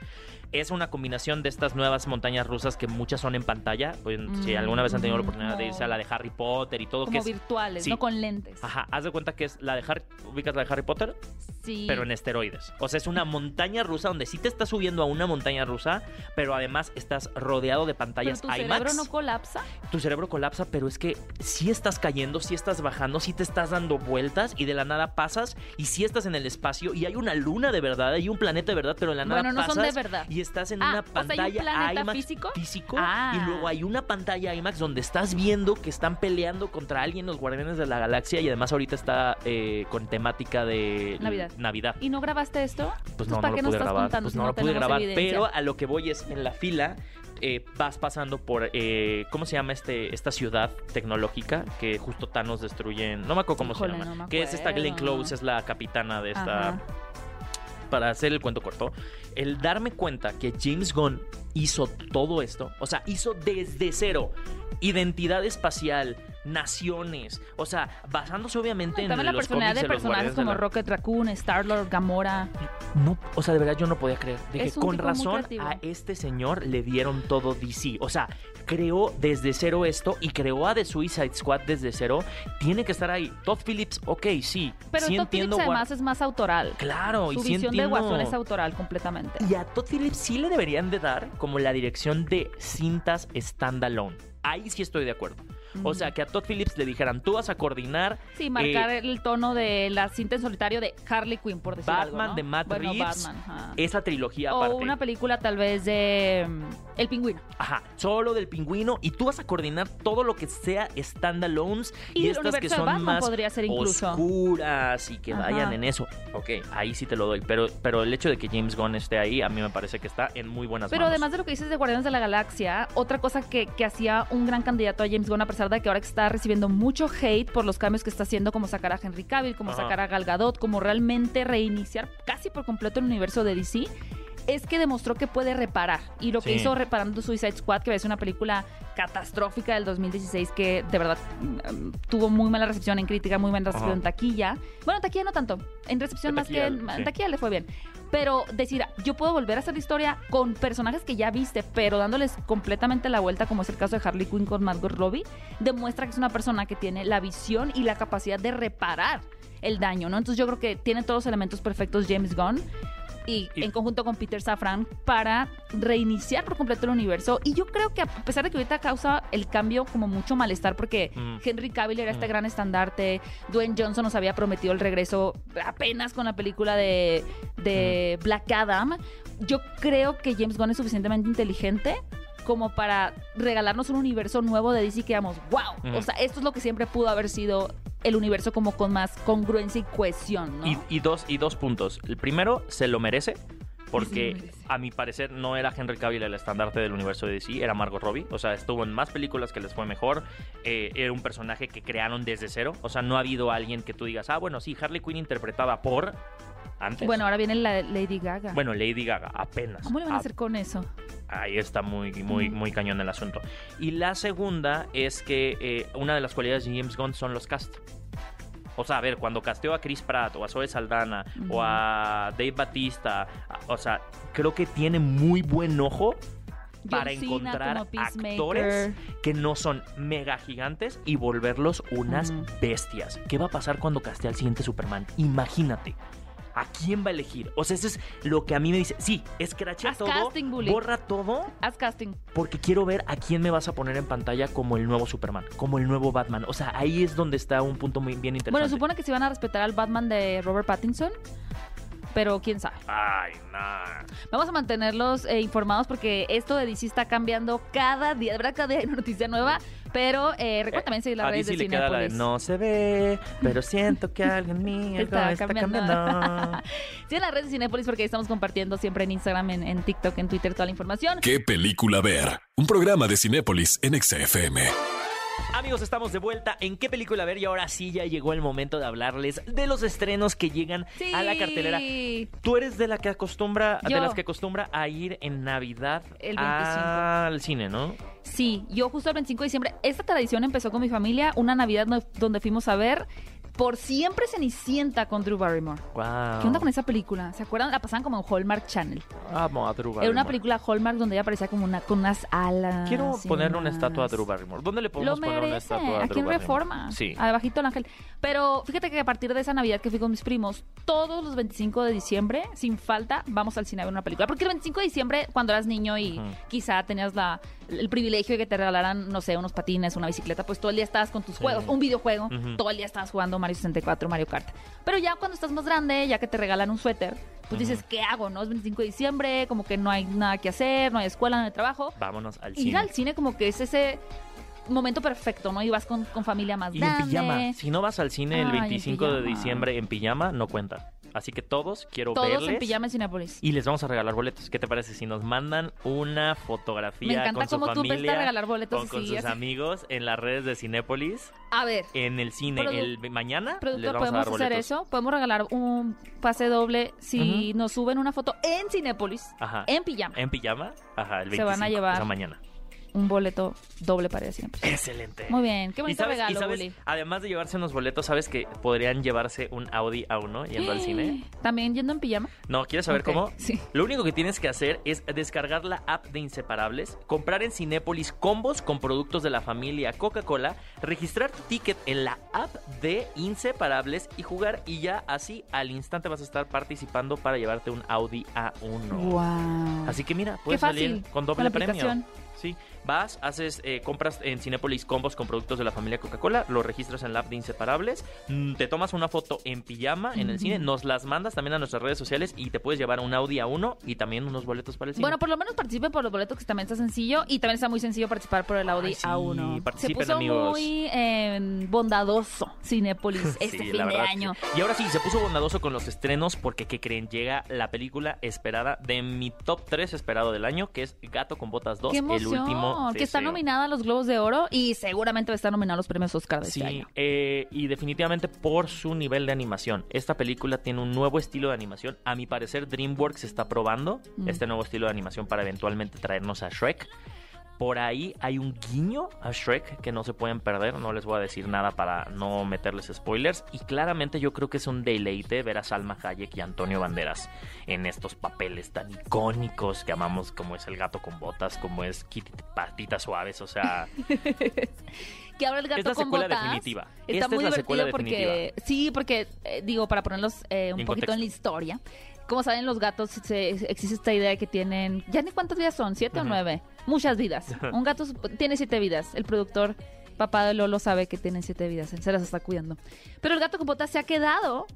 Es una combinación de estas nuevas montañas rusas que muchas son en pantalla. Pues, si Mm, alguna vez han tenido la oportunidad de irse a la de Harry Potter y todo, que como es. virtuales, sí. no con lentes. Ajá, haz de cuenta que es la de Harry. ¿Ubicas la de Harry Potter? Sí. pero en esteroides. O sea, es una montaña rusa donde sí te estás subiendo a una montaña rusa, pero además estás rodeado de Pero pantallas tu IMAX. cerebro no colapsa. Tu cerebro colapsa, pero es que sí estás cayendo, sí estás bajando, sí te estás dando vueltas y de la nada pasas y sí estás en el espacio y hay una luna de verdad, hay un planeta de verdad, pero de la nada Bueno, no pasas son de verdad. y estás en Ah, una o sea, ¿hay un pantalla IMAX físico? físico Ah. y luego hay una pantalla IMAX donde estás viendo que están peleando contra alguien los guardianes de la galaxia y además ahorita está eh, con temática de Navidad. Navidad. ¿Y no grabaste esto? Pues no, ¿para no qué lo pude grabar. Pues no lo pude grabar. Pero a lo que voy es en la fila. eh, vas pasando por eh, ¿cómo se llama este esta ciudad tecnológica que justo Thanos destruye en- no me acuerdo cómo Híjole, se llama no que es esta Glenn. Close es la capitana de esta Ajá. Para hacer el cuento corto el darme cuenta que James Gunn hizo todo esto o sea hizo desde cero identidad espacial naciones o sea basándose obviamente en También la los personalidad de personajes como Rocket Raccoon, Star-Lord, Gamora. no, o sea, de verdad yo no podía creer. Dije, con razón a este señor le dieron todo DC. O sea, creó desde cero esto y creó a The Suicide Squad desde cero. Tiene que estar ahí. Todd Phillips, ok, sí. Pero sí Todd entiendo. Phillips además es más autoral. Claro, Su y sí visión de entiendo. Guasón es autoral completamente. Y a Todd Phillips sí le deberían de dar como la dirección de cintas standalone. Ahí sí estoy de acuerdo. O sea, que a Todd Phillips le dijeran, tú vas a coordinar Sí, marcar eh, el tono de la cinta en solitario de Harley Quinn, por decir algo, Batman ¿no? de Matt Bueno, Reeves, Batman, esa trilogía O una película tal vez de mm, El Pingüino. Ajá, solo del pingüino y tú vas a coordinar todo lo que sea standalones Y estas que son Batman más podría ser incluso. oscuras y que Ajá. vayan en eso. Ok, ahí sí te lo doy, pero pero el hecho de que James Gunn esté ahí a mí me parece que está en muy buenas Pero manos. además de lo que dices de Guardianes de la Galaxia, otra cosa que, que hacía un gran candidato a James Gunn, a pesar de que ahora está recibiendo mucho hate por los cambios que está haciendo, como sacar a Henry Cavill, como Ajá. sacar a Gal Gadot, como realmente reiniciar casi por completo el universo de DC, es que demostró que puede reparar. Y lo que Sí. hizo reparando Suicide Squad, que es una película catastrófica del 2016 que de verdad mm, tuvo muy mala recepción en crítica, muy mala recepción Ajá. en taquilla. Bueno, en taquilla no tanto. En recepción En más taquilla, que en, en sí. taquilla le fue bien. Pero decir, yo puedo volver a hacer la historia con personajes que ya viste, pero dándoles completamente la vuelta, como es el caso de Harley Quinn con Margot Robbie, demuestra que es una persona que tiene la visión y la capacidad de reparar el daño, ¿no? Entonces yo creo que tiene todos los elementos perfectos James Gunn. Y, Y- en conjunto con Peter Safran para reiniciar por completo el universo. Y yo creo que a pesar de que ahorita causa el cambio como mucho malestar porque Mm. Henry Cavill era este Mm. gran estandarte, Dwayne Johnson nos había prometido el regreso apenas con la película de, de Mm. Black Adam, yo creo que James Gunn es suficientemente inteligente como para regalarnos un universo nuevo de DC que digamos, wow, Mm. o sea, esto es lo que siempre pudo haber sido el universo como con más congruencia y cohesión, ¿no? Y, y dos, y dos puntos. El primero, se lo merece. Porque a mi parecer no era Henry Cavill el estandarte del universo de DC, era Margot Robbie. O sea, estuvo en más películas que les fue mejor. eh, era un personaje que crearon desde cero. O sea, no ha habido alguien que tú digas, ah, bueno, sí, Harley Quinn interpretada por antes. Bueno, ahora viene la Lady Gaga. Bueno, Lady Gaga, apenas. ¿Cómo le van a Ah, hacer con eso? Ahí está muy, muy, Mm. muy cañón el asunto. Y la segunda es que eh, una de las cualidades de James Gunn son los cast. O sea, a ver, cuando casteó a Chris Pratt o a Zoe Saldana o a Dave Batista, o sea, creo que tiene muy buen ojo para John encontrar actores que no son mega gigantes y volverlos unas bestias. ¿Qué va a pasar cuando castee al siguiente Superman? Imagínate. ¿A quién va a elegir? O sea, eso es lo que a mí me dice. Sí, escrachea Haz todo, casting, borra todo, Haz casting. porque quiero ver a quién me vas a poner en pantalla como el nuevo Superman, como el nuevo Batman. O sea, ahí es donde está un punto muy bien interesante. Bueno, supone que se van a respetar al Batman de Robert Pattinson, pero quién sabe. Ay, nah. Vamos a mantenerlos eh, informados porque esto de DC está cambiando cada día. De verdad, cada día hay noticia nueva. Pero eh, recuerda también seguir las a redes DC de le queda la de Cinépolis. no se ve, pero siento que alguien mío Está está, cambiando. cambiando. [laughs] Sigan las redes de Cinépolis porque estamos compartiendo siempre en Instagram, en, en TikTok, en Twitter toda la información. ¿Qué película ver? Un programa de Cinépolis en XFM. Amigos, estamos de vuelta en qué película ver y ahora sí ya llegó el momento de hablarles de los estrenos que llegan Sí. a la cartelera. Tú eres de la que acostumbra, Yo. de las que acostumbra a ir en Navidad El 25. al cine, ¿no? Sí, yo justo el 25 de diciembre, esta tradición empezó con mi familia, una Navidad donde fuimos a ver por siempre Cenicienta con Drew Barrymore. Wow. ¿Qué onda con esa película? ¿Se acuerdan? La pasaban como en Hallmark Channel. Amo a Drew Era una Barrymore. película Hallmark donde ella aparecía como una, con unas alas. Quiero ponerle una estatua a Drew Barrymore. ¿Dónde le Lo podemos poner una estatua a Drew aquí en Barrymore? Reforma, Sí. abajito el ángel. Pero fíjate que a partir de esa Navidad que fui con mis primos, todos los 25 de diciembre, sin falta, vamos al cine a ver una película. Porque el 25 de diciembre, cuando eras niño y Ujú. quizá tenías la, el privilegio de que te regalaran, no sé, unos patines, una bicicleta, pues todo el día estabas con tus Sí. juegos, un videojuego, todo el día estabas jugando Mario 64, Mario Kart. Pero ya cuando estás más grande, ya que te regalan un suéter, pues dices, ¿qué hago? ¿No? Es 25 de diciembre, como que no hay nada que hacer, no hay escuela, no hay trabajo Vámonos al ir cine. al cine como que es ese momento perfecto, ¿no? Y vas con, con familia más Y en grande. pijama. Si no vas al cine el Ay, en 25 de diciembre en pijama, no cuenta. Así que todos quiero Todos verles. en pijama en Cinépolis. Y les vamos a regalar boletos. ¿Qué te parece si nos mandan una fotografía Me encanta con su cómo tú familia, empezaste a regalar boletos con, con sus así. amigos en las redes de Cinépolis, A ver, en el cine el mañana? les productor, vamos a ¿podemos dar hacer eso? Podemos regalar un pase doble si nos suben una foto en Cinépolis, Ajá. en pijama. ¿En pijama? Ajá, el 25. Se van a llevar- esa mañana. Un boleto doble para Cinépolis. Excelente. Muy bien, qué Y bonito y regalo, sabes, Bully. además de llevarse unos boletos, ¿sabes que podrían llevarse un Audi A1 yendo al cine? ¿También yendo en pijama? No, ¿quieres saber cómo? sí. Lo único que tienes que hacer es descargar la app de Inseparables, comprar en Cinépolis combos con productos de la familia Coca-Cola, registrar tu ticket en la app de Inseparables y jugar y ya así al instante vas a estar participando para llevarte un Audi A1. Wow. Así que mira, puedes salir con doble Con premio. Sí, vas, haces, eh, compras en Cinépolis combos con productos de la familia Coca-Cola, lo registras en la app de Inseparables, mm, te tomas una foto en pijama en el cine, nos las mandas también a nuestras redes sociales y te puedes llevar un Audi A1 y también unos boletos para el cine. Bueno, por lo menos participen por los boletos, que también está sencillo. Y también está muy sencillo participar por el Audi Ay, sí, A1. Se participen, puso amigos. muy eh, bondadoso Cinépolis [laughs] este Sí, fin de año. sí. Y ahora sí, se puso bondadoso con los estrenos porque, ¿qué creen? Llega la película esperada de mi top 3 esperado del año, que es Gato con Botas 2, ¡Qué el que está nominada a los Globos de Oro y seguramente va a estar nominada a los premios Oscar de Sí, este año. eh, y definitivamente por su nivel de animación. Esta película tiene un nuevo estilo de animación. A mi parecer, DreamWorks está probando Mm. este nuevo estilo de animación para eventualmente traernos a Shrek. Por ahí hay un guiño a Shrek que no se pueden perder. No les voy a decir nada para no meterles spoilers. Y claramente yo creo que es un deleite ver a Salma Hayek y Antonio Banderas en estos papeles tan icónicos que amamos, como es el gato con botas, como es Kitty Patitas Suaves. O sea, [laughs] Que ahora el gato es la con secuela botas definitiva. Está Esta muy es la secuela divertido porque definitiva. sí, porque eh, digo para ponerlos eh, un En poquito contexto. en la historia. Como saben, los gatos se- existe esta idea de que tienen. ¿Ya ni cuántas vidas son? ¿Siete o nueve? Muchas vidas. [laughs] Un gato tiene siete vidas. El productor, papá de Lolo, sabe que tiene siete vidas. Se las está cuidando. Pero el gato compota se ha quedado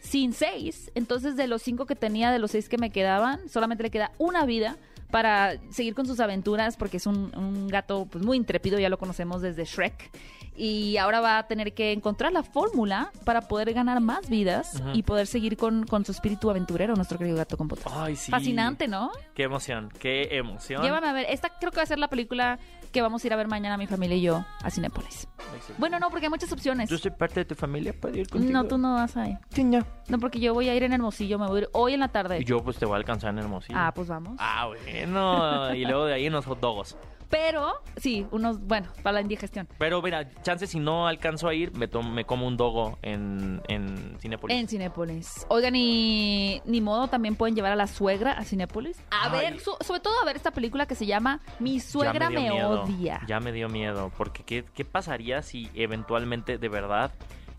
sin seis. Entonces, de los cinco que tenía, de los seis que me quedaban, solamente le queda una vida para seguir con sus aventuras, porque es un, un gato pues, muy intrépido, ya lo conocemos desde Shrek. Y ahora va a tener que encontrar la fórmula para poder ganar más vidas y poder seguir con, con su espíritu aventurero, nuestro querido gato con botas. Ay, sí. Fascinante, ¿no? Qué emoción, qué emoción. Llévame a ver. Esta creo que va a ser la película que vamos a ir a ver mañana mi familia y yo a Cinépolis. Bueno, no, porque hay muchas opciones. Yo soy parte de tu familia, ¿puedo ir contigo? No, tú no vas a ir. Sí, no. No, porque yo voy a ir en Hermosillo, me voy a ir hoy en la tarde. Y yo pues te voy a alcanzar en Hermosillo. Ah, pues vamos. Ah, bueno. [laughs] Y luego de ahí unos hot dogs. Pero, sí, unos, bueno, para la indigestión. Pero mira, chance si no alcanzo a ir, me, tomo- me como un dogo en, en Cinépolis. En Cinépolis. Oigan, y ni modo, también pueden llevar a la suegra a Cinépolis. A Ay. ver, sobre todo a ver esta película que se llama Mi suegra me, miedo, odia. Ya me dio miedo, porque ¿qué, ¿qué pasaría si eventualmente de verdad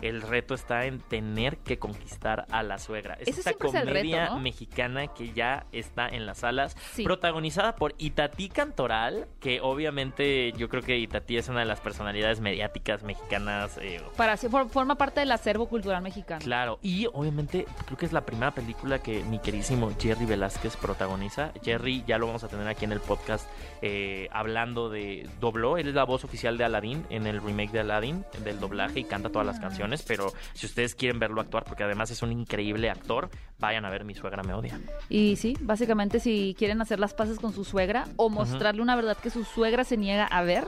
el reto está en tener que conquistar a la suegra? Es Ese esta es reto, comedia ¿no? mexicana que ya está en las salas, Sí. protagonizada por Itatí Cantoral, que obviamente yo creo que Itatí es una de las personalidades mediáticas mexicanas eh, Para, for- forma parte del acervo cultural mexicano. Claro, y obviamente creo que es la primera película que mi queridísimo Jerry Velázquez protagoniza. Jerry ya lo vamos a tener aquí en el podcast eh, hablando de dobló, él es la voz oficial de Aladdin en el remake de Aladdin del doblaje y canta todas las canciones, pero si ustedes quieren verlo actuar porque además es un increíble actor, vayan a ver Mi suegra me odia. Y sí, básicamente si quieren hacer las paces con su suegra o mostrarle una verdad que su suegra se niega a ver,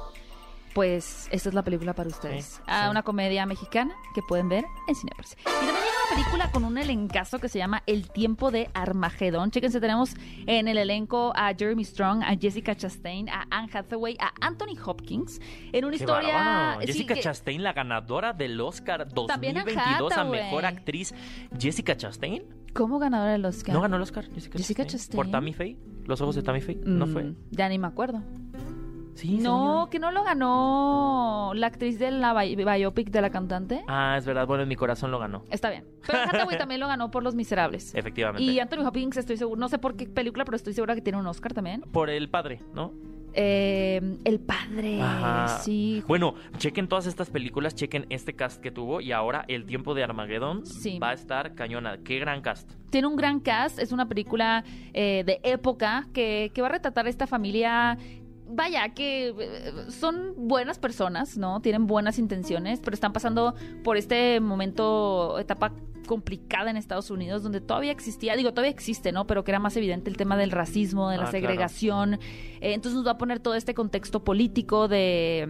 pues esta es la película para ustedes. Sí, Ah, sí. Una comedia mexicana que pueden ver en Cinepolis. Y también hay una película con un elencazo que se llama El tiempo de Armagedón. Chéquense, tenemos en el elenco a Jeremy Strong, a Jessica Chastain, a Anne Hathaway, a Anthony Hopkins, en una Qué historia... sí, Jessica que- Chastain, la ganadora del Oscar También Anne 2022 a. Mejor Actriz. Jessica Chastain ¿Cómo ganadora del Oscar? no ganó el Oscar. Jessica, Jessica Chastain. Por Tammy Faye. Los ojos de Tammy Faye. No Mm, fue. Ya ni me acuerdo. Sí, No, que no lo ganó la actriz de la bi- biopic de la cantante. Ah, es verdad. Bueno, en mi corazón lo ganó. Está bien. Pero Hathaway [laughs] también lo ganó por Los Miserables. Efectivamente. Y Anthony Hopkins, estoy seguro, no sé por qué película, pero estoy segura que tiene un Oscar también. Por el padre, ¿no? Eh, el padre, Ajá. sí. Bueno, chequen todas estas películas, chequen este cast que tuvo y ahora El tiempo de Armagedón Sí. va a estar cañona. Qué gran cast. Tiene un gran cast, es una película eh, de época que, que va a retratar esta familia. Vaya, que eh, son buenas personas, ¿no? Tienen buenas intenciones, pero están pasando por este momento, etapa complicada en Estados Unidos, donde todavía existía, digo, todavía existe, ¿no? Pero que era más evidente el tema del racismo, de la Ah, claro. segregación. Eh, entonces nos va a poner todo este contexto político de,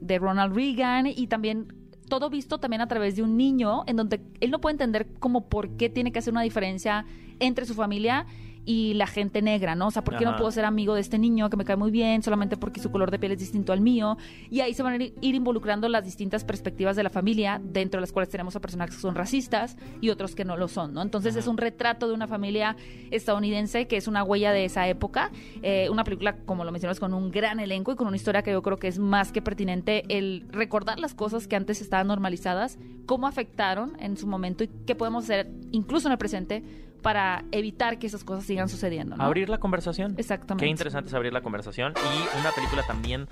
de Ronald Reagan y también todo visto también a través de un niño en donde él no puede entender como por qué tiene que hacer una diferencia entre su familia y la gente negra, ¿no? O sea, ¿por qué no puedo ser amigo de este niño que me cae muy bien solamente porque su color de piel es distinto al mío? Y ahí se van a ir, involucrando las distintas perspectivas de la familia, dentro de las cuales tenemos a personajes que son racistas y otros que no lo son, ¿no? Entonces es un retrato de una familia estadounidense que es una huella de esa época, eh, una película, como lo mencionas, con un gran elenco y con una historia que yo creo que es más que pertinente el recordar las cosas que antes estaban normalizadas, cómo afectaron en su momento y qué podemos hacer incluso en el presente para evitar que esas cosas sigan sucediendo. ¿no? Abrir la conversación. Exactamente. Qué interesante es abrir la conversación. Y una película también.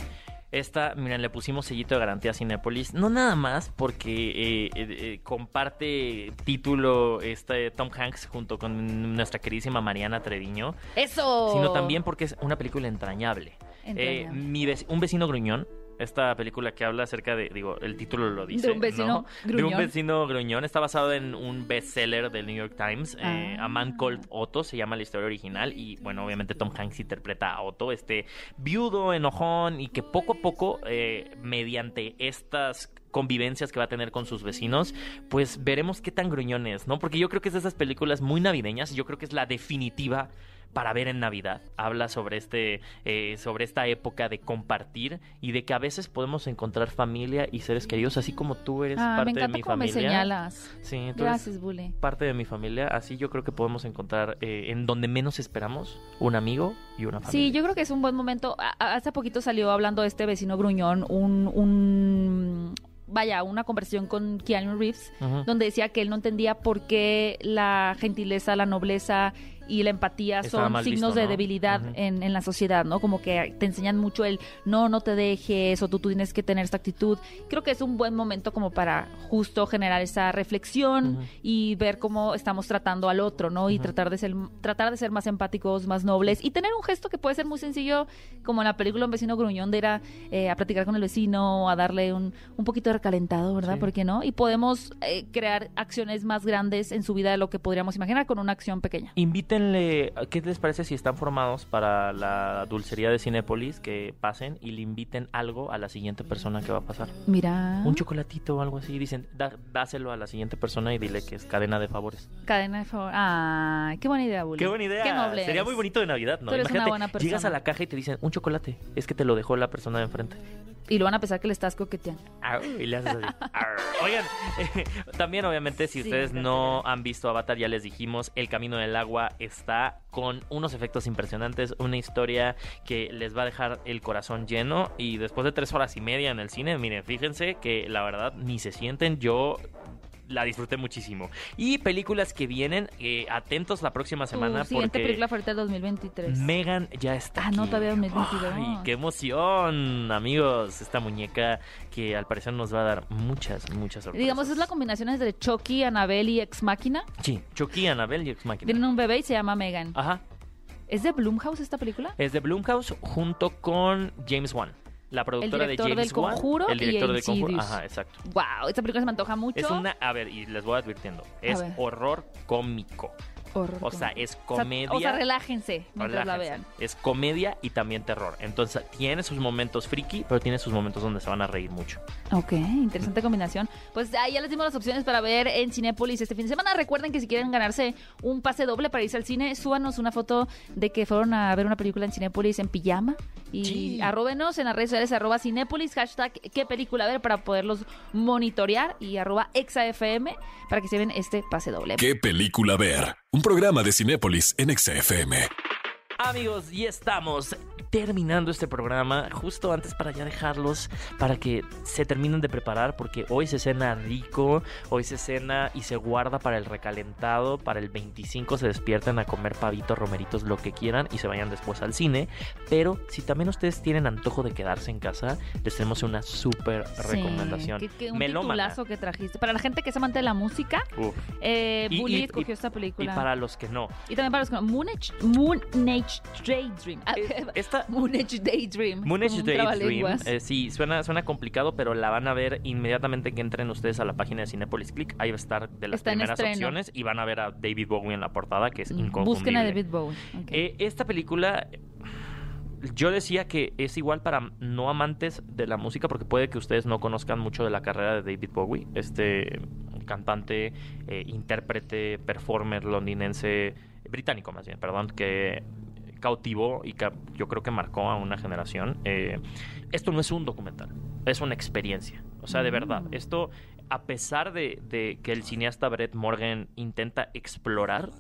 Esta, miren, le pusimos sellito de garantía a Cinépolis. No nada más porque eh, eh, eh, comparte título este Tom Hanks junto con nuestra queridísima Mariana Treviño. Eso. Sino también porque es una película entrañable. Eh, Entrañable. mi vec- un vecino gruñón. Esta película que habla acerca de, digo, el título lo dice. De un vecino ¿no? De un gruñón. vecino gruñón. Está basado en un bestseller del New York Times. eh, Ah. A Man Called Otto se llama la historia original. Y bueno, obviamente Tom Hanks interpreta a Otto, este viudo, enojón. Y que poco a poco, eh, mediante estas convivencias que va a tener con sus vecinos, pues veremos qué tan gruñón es, ¿no? Porque yo creo que es de esas películas muy navideñas. Yo creo que es la definitiva para ver en Navidad. Habla sobre este, eh, sobre esta época de compartir y de que a veces podemos encontrar familia y seres queridos, así como tú eres Ah, parte me de mi cómo me familia. señalas. Sí, tú eres Gracias, Bule. parte de mi familia. Así yo creo que podemos encontrar eh, en donde menos esperamos un amigo y una familia. Sí, yo creo que es un buen momento. Hace poquito salió hablando de este vecino gruñón un, un, vaya, una conversación con Keanu Reeves, donde decía que él no entendía por qué la gentileza, la nobleza y la empatía Estaba son signos visto, de debilidad Ujú. en, en la sociedad, ¿no? Como que te enseñan mucho el no, no te dejes o tú, tú tienes que tener esta actitud. Creo que es un buen momento como para justo generar esa reflexión y ver cómo estamos tratando al otro, ¿no? Y tratar de ser tratar de ser más empáticos, más nobles y tener un gesto que puede ser muy sencillo, como en la película Un vecino gruñón de ir a, eh, a platicar con el vecino o a darle un, un poquito de recalentado, ¿verdad? Sí. ¿Por qué no? Y podemos eh, crear acciones más grandes en su vida de lo que podríamos imaginar con una acción pequeña. Invítenle, ¿qué les parece si están formados para la dulcería de Cinépolis? Que pasen y le inviten algo a la siguiente persona que va a pasar. Mira, Un chocolatito o algo así. Dicen, "Da- dáselo a la siguiente persona y dile que es cadena de favores. cadena de favor. Ay, qué buena idea, Bully. Qué buena idea. Qué noble Sería eres. muy bonito de Navidad, ¿no? Tú eres una Imagínate, buena persona. llegas a la caja y te dicen, un chocolate. Es que te lo dejó la persona de enfrente. Y lo van a pensar que le estás coqueteando. Au, Y le haces así. [laughs] Arr. Oigan, [laughs] también obviamente si Sí, ustedes no han visto Avatar, ya les dijimos, El Camino del Agua está con unos efectos impresionantes, una historia que les va a dejar el corazón lleno y después de tres horas y media en el cine, miren, fíjense que la verdad ni se sienten, yo la disfruté muchísimo. Y películas que vienen, eh, atentos la próxima semana Tu siguiente porque película favorita del 2023. Megan ya está Ah, no, todavía 2022. Ay, qué emoción, amigos. Esta muñeca que al parecer nos va a dar muchas, muchas sorpresas. Digamos, es la combinación entre Chucky, Annabelle y Ex Máquina. Sí, Chucky, Annabelle y Ex Machina. Tienen un bebé y se llama Megan. Ajá. ¿Es de Blumhouse esta película? Es de Blumhouse junto con James Wan. La productora de director James del Wan. Conjuro El director y del Conjuro. Ajá, exacto. Wow, esta película se me antoja mucho. Es una, a ver, y les voy advirtiendo, es horror cómico. Horror O sea, es O sea, comedia. O sea, relájense mientras la Relájense. vean. Es comedia y también terror. Entonces, tiene sus momentos friki, pero tiene sus momentos donde se van a reír mucho. Ok, interesante combinación. Pues ahí ya les dimos las opciones para ver en Cinépolis este fin de semana. Recuerden que si quieren ganarse un pase doble para irse al cine, súbanos una foto de que fueron a ver una película en Cinépolis en pijama. Y Sí. arróbenos en las redes sociales, arroba Cinépolis, hashtag qué película ver para poderlos monitorear y arroba exafm para que se ven este pase doble. ¿Qué película ver? Un programa de Cinépolis en Exa FM. Amigos, y estamos terminando este programa justo antes para ya dejarlos para que se terminen de preparar porque hoy se cena rico, hoy se cena y se guarda para el recalentado, para el 25 se despiertan a comer pavitos, romeritos, lo que quieran y se vayan después al cine, pero si también ustedes tienen antojo de quedarse en casa, les tenemos una súper Sí, recomendación. que- que un titulazo que trajiste. Para la gente que es amante de la música, Uf. eh, Y- y- y- esta Y película. para los que no. Y también para los que no. Moonage, Moonage Daydream. Ah, [laughs] Esta, Moonage Daydream. Moonage Daydream, eh, sí, suena, suena complicado, pero la van a ver inmediatamente que entren ustedes a la página de Cinepolis Click. Ahí va a estar de las Está primeras opciones y van a ver a David Bowie en la portada, que es Mm, inconfundible. Busquen a David Bowie. Eh, esta película, yo decía que es igual para no amantes de la música, porque puede que ustedes no conozcan mucho de la carrera de David Bowie, este cantante, eh, intérprete, performer londinense, británico más bien, perdón, que cautivó y que yo creo que marcó a una generación. Eh, esto no es un documental, es una experiencia. O sea, de verdad, Mm. esto, a pesar de, de que el cineasta Brett Morgan intenta explorar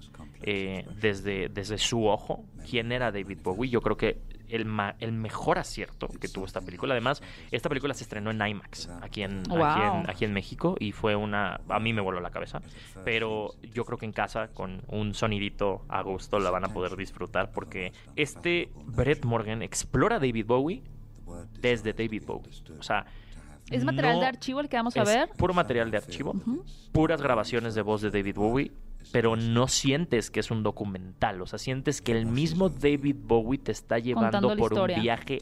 eh, desde, desde su ojo quién era David Bowie, yo creo que el, ma- el mejor acierto que tuvo esta película. Además, esta película se estrenó en IMAX aquí en, aquí, en, aquí en México y fue una... A mí me voló la cabeza, pero yo creo que en casa con un sonidito a gusto la van a poder disfrutar porque este Brett Morgan explora David Bowie desde David Bowie. O sea... ¿Es material no de archivo el que vamos a es ver? puro material de archivo, puras grabaciones de voz de David Bowie, pero no sientes que es un documental, o sea, sientes que el mismo David Bowie te está llevando por un viaje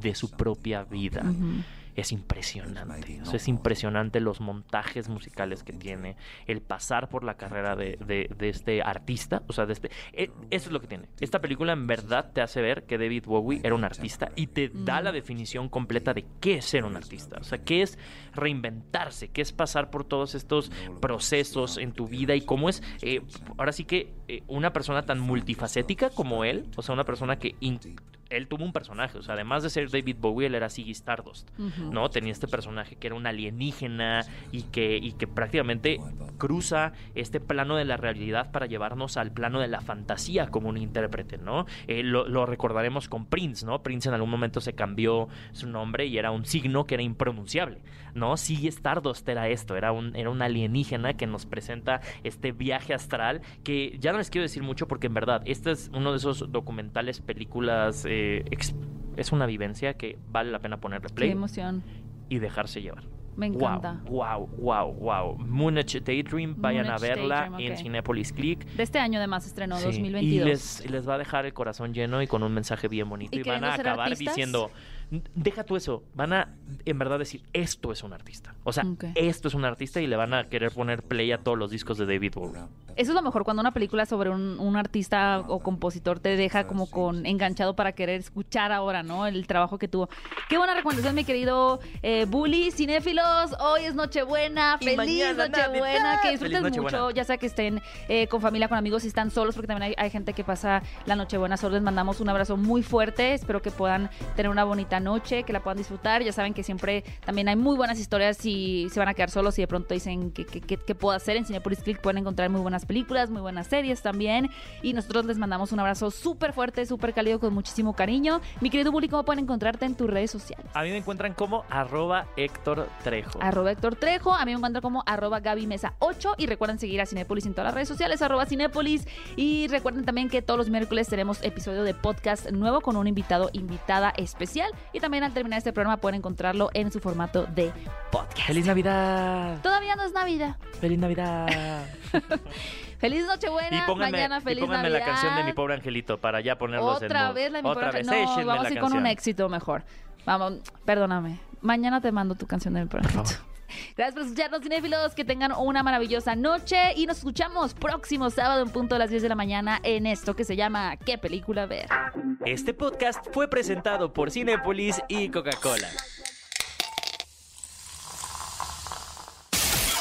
de su propia vida. Es impresionante, o sea, es impresionante los montajes musicales que tiene, el pasar por la carrera de, de- de este artista, o sea, de este... eh, Eso es lo que tiene. Esta película en verdad te hace ver que David Bowie era un artista y te da Mm. la definición completa de qué es ser un artista, o sea, qué es reinventarse, qué es pasar por todos estos procesos en tu vida y cómo es, eh, ahora sí que eh, una persona tan multifacética como él, o sea, una persona que él tuvo un personaje, o sea, además de ser David Bowie, él era Ziggy Stardust. ¿no? Tenía este personaje que era un alienígena y que, y que prácticamente cruza este plano de la realidad para llevarnos al plano de la fantasía como un intérprete, ¿no? Eh, lo, lo recordaremos con Prince, ¿no? Prince en algún momento se cambió su nombre y era un signo que era impronunciable, ¿no? Ziggy Stardust era esto, era un, era un alienígena que nos presenta este viaje astral que ya no les quiero decir mucho porque en verdad este es uno de esos documentales, películas, eh, es una vivencia que vale la pena ponerle Qué play emoción. y dejarse llevar. Me encanta. Wow, wow, wow, wow. Moonage Daydream, vayan a verla Daydream, en. Cinepolis Click. De este año además estrenó, Sí, 2022. Y les, va a dejar el corazón lleno y con un mensaje bien bonito. ¿Y Y, van a acabar artistas? diciendo, deja tú eso, van a en verdad decir, esto es un artista. O sea, esto es un artista y le van a querer poner play a todos los discos de David Bowie. Eso es lo mejor cuando una película sobre un, un artista o compositor te deja como con enganchado para querer escuchar ahora, ¿no? El trabajo que tuvo. Qué buena recomendación, mi querido eh, Bully. Cinéfilos, hoy es Nochebuena. Feliz Nochebuena. Que disfruten mucho, ya sea que estén eh, con familia, con amigos, si están solos, porque también hay, hay gente que pasa la Nochebuena solo. Les mandamos un abrazo muy fuerte. Espero que puedan tener una bonita noche, que la puedan disfrutar. Ya saben que siempre también hay muy buenas historias si se van a quedar solos y de pronto dicen que, que, que- que puedo hacer. En Cinepolis Click pueden encontrar muy buenas películas, muy buenas series también. Y nosotros les mandamos un abrazo súper fuerte, súper cálido, con muchísimo cariño. Mi querido Bully, ¿cómo pueden encontrarte en tus redes sociales? A mí me encuentran como arroba Héctor Trejo. Arroba Héctor Trejo, a mí me encuentran como arroba Gaby Mesa 8 y recuerden seguir a Cinépolis en todas las redes sociales, arroba Cinépolis y recuerden también que todos los miércoles tenemos episodio de podcast nuevo con un invitado, invitada especial y también al terminar este programa pueden encontrarlo en su formato de podcast. ¡Feliz Navidad! Todavía no es Navidad. ¡Feliz Navidad! [laughs] Feliz Nochebuena, y pónganme, mañana y feliz pónganme Navidad. la canción de mi pobre angelito para ya ponerlos en Otra mood. vez la de mi Otra pobre vez, ángel. No, vamos la a ir con un éxito mejor. Vamos, perdóname. Mañana te mando tu canción de mi pobre angelito. [laughs] Gracias por escucharnos, cinéfilos. Que tengan una maravillosa noche. Y nos escuchamos próximo sábado en punto a las 10 de la mañana en esto que se llama ¿Qué película ver? Este podcast fue presentado por Cinepolis y Coca-Cola.